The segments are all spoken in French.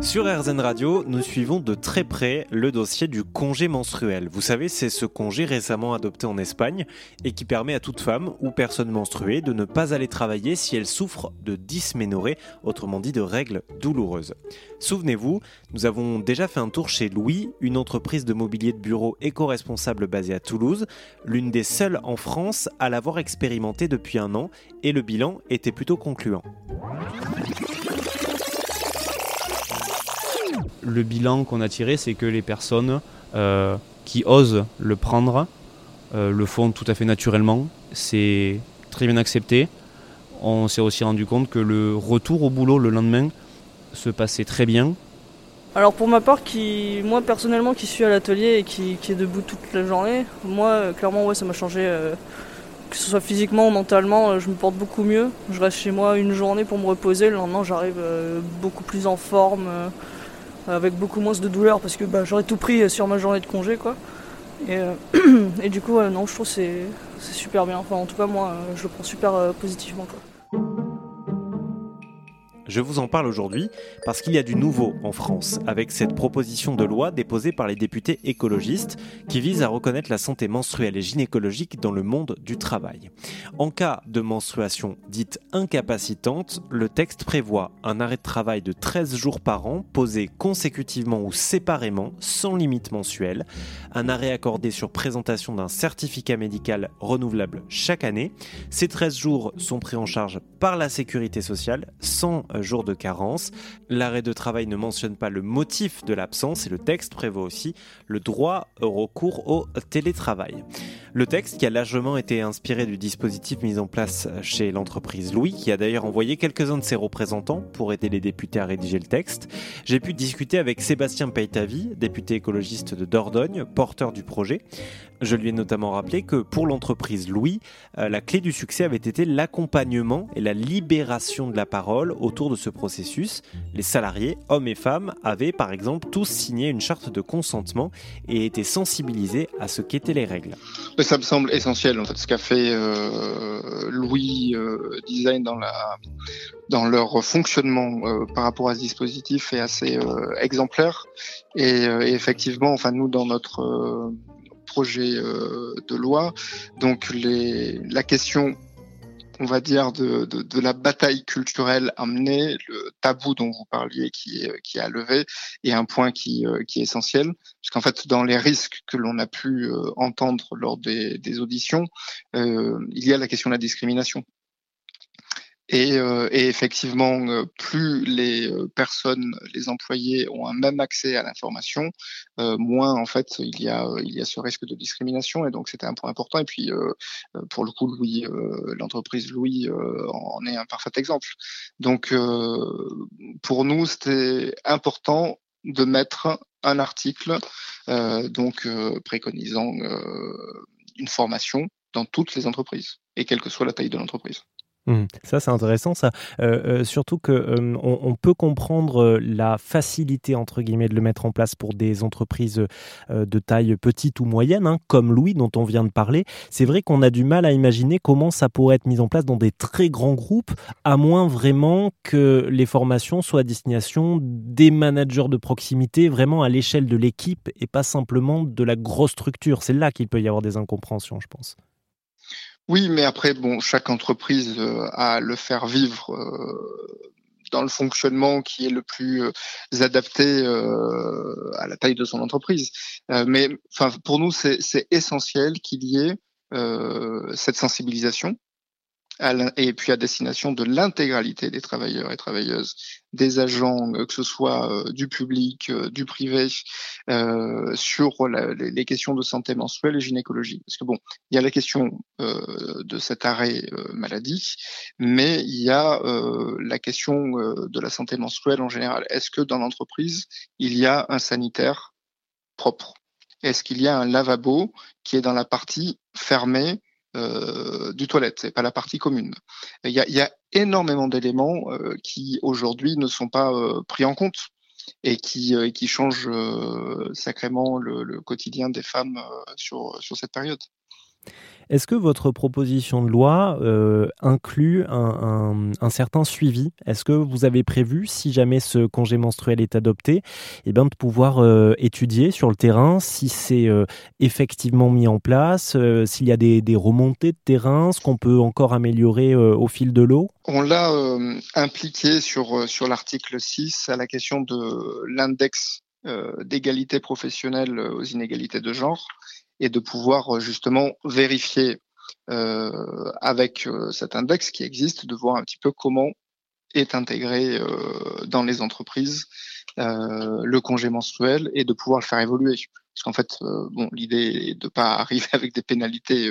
Sur RZN Radio, nous suivons de très près le dossier du congé menstruel. Vous savez, c'est ce congé récemment adopté en Espagne et qui permet à toute femme ou personne menstruée de ne pas aller travailler si elle souffre de dysménorrhée, autrement dit de règles douloureuses. Souvenez-vous, nous avons déjà fait un tour chez Louis, une entreprise de mobilier de bureau éco-responsable basée à Toulouse, l'une des seules en France à l'avoir expérimenté depuis un an, et le bilan était plutôt concluant. Le bilan qu'on a tiré, c'est que les personnes euh, qui osent le prendre euh, le font tout à fait naturellement. C'est très bien accepté. On s'est aussi rendu compte que le retour au boulot le lendemain se passait très bien. Alors pour ma part, qui, moi personnellement qui suis à l'atelier et qui, est debout toute la journée, moi clairement ouais ça m'a changé, euh, que ce soit physiquement ou mentalement, je me porte beaucoup mieux. Je reste chez moi une journée pour me reposer, le lendemain j'arrive beaucoup plus en forme avec beaucoup moins de douleur parce que bah, j'aurais tout pris sur ma journée de congé quoi. Et, euh, du coup non je trouve c'est c'est super bien. Enfin en tout cas moi euh, je le prends super euh, positivement quoi. Je vous en parle aujourd'hui parce qu'il y a du nouveau en France avec cette proposition de loi déposée par les députés écologistes qui vise à reconnaître la santé menstruelle et gynécologique dans le monde du travail. En cas de menstruation dite incapacitante, le texte prévoit un arrêt de travail de 13 jours par an posé consécutivement ou séparément sans limite mensuelle, un arrêt accordé sur présentation d'un certificat médical renouvelable chaque année. Ces 13 jours sont pris en charge par la sécurité sociale sans jour de carence. L'arrêt de travail ne mentionne pas le motif de l'absence et le texte prévoit aussi le droit au recours au télétravail. Le texte, qui a largement été inspiré du dispositif mis en place chez l'entreprise Louis, qui a d'ailleurs envoyé quelques-uns de ses représentants pour aider les députés à rédiger le texte, j'ai pu discuter avec Sébastien Peytavi, député écologiste de Dordogne, porteur du projet. Je lui ai notamment rappelé que pour l'entreprise Louis, euh, la clé du succès avait été l'accompagnement et la libération de la parole autour de ce processus. Les salariés, hommes et femmes, avaient par exemple tous signé une charte de consentement et étaient sensibilisés à ce qu'étaient les règles. Ça me semble essentiel en fait ce qu'a fait euh, Louis euh, Design dans leur fonctionnement par rapport à ce dispositif est assez exemplaire et, effectivement enfin nous dans notre projet euh, de loi. Donc la question on va dire, de, la bataille culturelle amenée, le tabou dont vous parliez qui est, qui a levé, est un point qui, euh, qui est essentiel. Parce qu'en fait, dans les risques que l'on a pu euh, entendre lors des, des auditions, il y a la question de la discrimination. Et, euh, et, effectivement, euh, plus les euh, personnes, les employés ont un même accès à l'information, moins en fait il y a il y a ce risque de discrimination. Et donc c'était un point important. Et puis pour le coup, Louis, l'entreprise Louis en est un parfait exemple. Donc pour nous, c'était important de mettre un article donc préconisant une formation dans toutes les entreprises et quelle que soit la taille de l'entreprise. Mmh. Ça, c'est intéressant, ça. Euh, euh, surtout que euh, on, peut comprendre la facilité entre guillemets de le mettre en place pour des entreprises de taille petite ou moyenne, hein, comme Louis dont on vient de parler. C'est vrai qu'on a du mal à imaginer comment ça pourrait être mis en place dans des très grands groupes, à moins vraiment que les formations soient à destination des managers de proximité, vraiment à l'échelle de l'équipe et pas simplement de la grosse structure. C'est là qu'il peut y avoir des incompréhensions, je pense. Oui, mais après, bon, chaque entreprise euh, a le faire vivre euh, dans le fonctionnement qui est le plus euh, adapté à la taille de son entreprise. mais enfin, pour nous, c'est essentiel qu'il y ait cette sensibilisation et puis à destination de l'intégralité des travailleurs et travailleuses, des agents, euh, que ce soit euh, du public, euh, du privé, sur les questions de santé menstruelle et gynécologie. Parce que bon, il y a la question de cet arrêt maladie, mais il y a la question de la santé menstruelle en général. Est-ce que dans l'entreprise, il y a un sanitaire propre? Est-ce qu'il y a un lavabo qui est dans la partie fermée euh, du toilette, c'est pas la partie commune. Il y a, énormément d'éléments euh, qui aujourd'hui ne sont pas euh, pris en compte et qui, changent sacrément le, quotidien des femmes sur cette période. Est-ce que votre proposition de loi euh, inclut un, certain suivi? Est-ce que vous avez prévu, si jamais ce congé menstruel est adopté, eh bien, de pouvoir euh, étudier sur le terrain si c'est euh, effectivement mis en place, s'il y a des, remontées de terrain, ce qu'on peut encore améliorer au fil de l'eau? On l'a impliqué sur, sur l'article 6 à la question de l'index d'égalité professionnelle aux inégalités de genre et de pouvoir euh, justement vérifier euh, avec euh, cet index qui existe, de voir un petit peu comment est intégré dans les entreprises le congé menstruel et de pouvoir le faire évoluer. Parce qu'en fait, bon, l'idée est de pas arriver avec des pénalités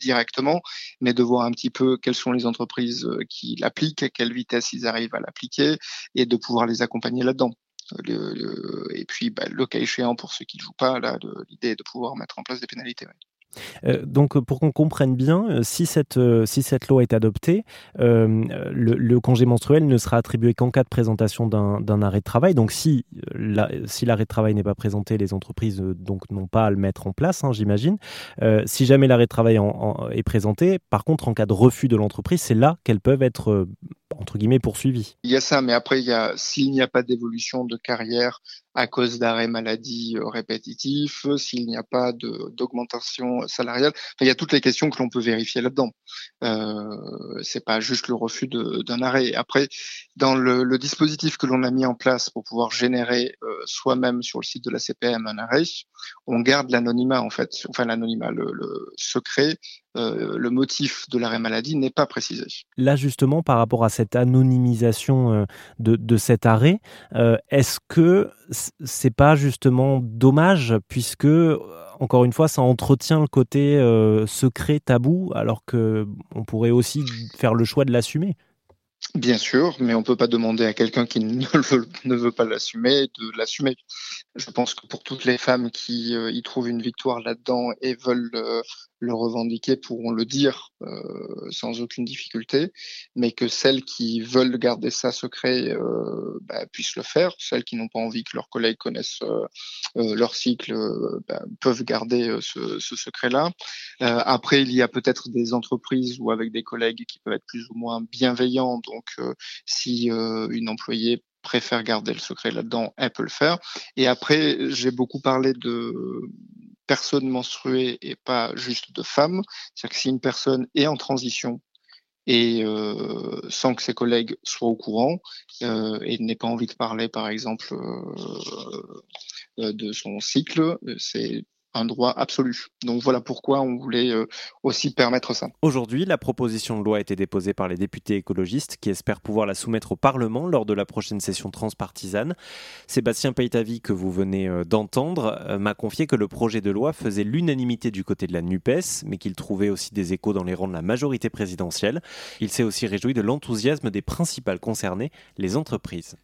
directement, mais de voir un petit peu quelles sont les entreprises qui l'appliquent, à quelle vitesse ils arrivent à l'appliquer, et de pouvoir les accompagner là-dedans. Et puis, bah, le cas échéant, pour ceux qui ne jouent pas, l'idée est de pouvoir mettre en place des pénalités. Euh, donc, pour qu'on comprenne bien, euh, si cette, euh, si cette loi est adoptée, le, congé menstruel ne sera attribué qu'en cas de présentation d'un arrêt de travail. Donc, si l'arrêt de travail n'est pas présenté, les entreprises n'ont pas à le mettre en place, hein, j'imagine. si jamais l'arrêt de travail est présenté, par contre, en cas de refus de l'entreprise, c'est là qu'elles peuvent être entre guillemets poursuivi. Il y a ça, mais après, s'il n'y a pas d'évolution de carrière à cause d'arrêts maladie euh, répétitifs, s'il n'y a pas d'augmentation salariale, il y a toutes les questions que l'on peut vérifier là-dedans. Euh, c'est pas juste le refus d'un arrêt. Après, dans le, dispositif que l'on a mis en place pour pouvoir générer euh, soi-même sur le site de la CPM un arrêt, on garde l'anonymat en fait, enfin l'anonymat, le, secret euh, le motif de l'arrêt maladie n'est pas précisé. Là, justement, par rapport à cette anonymisation euh, de, cet arrêt, euh, est-ce que c'est pas justement dommage puisque encore une fois, ça entretient le côté secret, tabou, alors que on pourrait aussi faire le choix de l'assumer. Bien sûr, mais on ne peut pas demander à quelqu'un qui ne veut, ne veut pas l'assumer de l'assumer. Je pense que pour toutes les femmes qui y trouvent une victoire là-dedans et veulent le revendiquer pourront le dire euh, sans aucune difficulté, mais que celles qui veulent garder ça secret euh, bah, puissent le faire. Celles qui n'ont pas envie que leurs collègues connaissent euh, euh leur cycle euh, bah, peuvent garder euh, ce, ce secret-là. après, il y a peut-être des entreprises ou avec des collègues qui peuvent être plus ou moins bienveillants. Donc, si une employée préfère garder le secret là-dedans, elle peut le faire. Et après, j'ai beaucoup parlé de personnes menstruées et pas juste de femmes. C'est-à-dire que si une personne est en transition et euh, sans que ses collègues soient au courant euh, et n'ait pas envie de parler, par exemple, euh, de son cycle, c'est un droit absolu. Donc voilà pourquoi on voulait euh, aussi permettre ça. Aujourd'hui, la proposition de loi a été déposée par les députés écologistes qui espèrent pouvoir la soumettre au Parlement lors de la prochaine session transpartisane. Sébastien Peytavi, que vous venez euh, d'entendre, euh, m'a confié que le projet de loi faisait l'unanimité du côté de la NUPES, mais qu'il trouvait aussi des échos dans les rangs de la majorité présidentielle. Il s'est aussi réjoui de l'enthousiasme des principales concernées, les entreprises.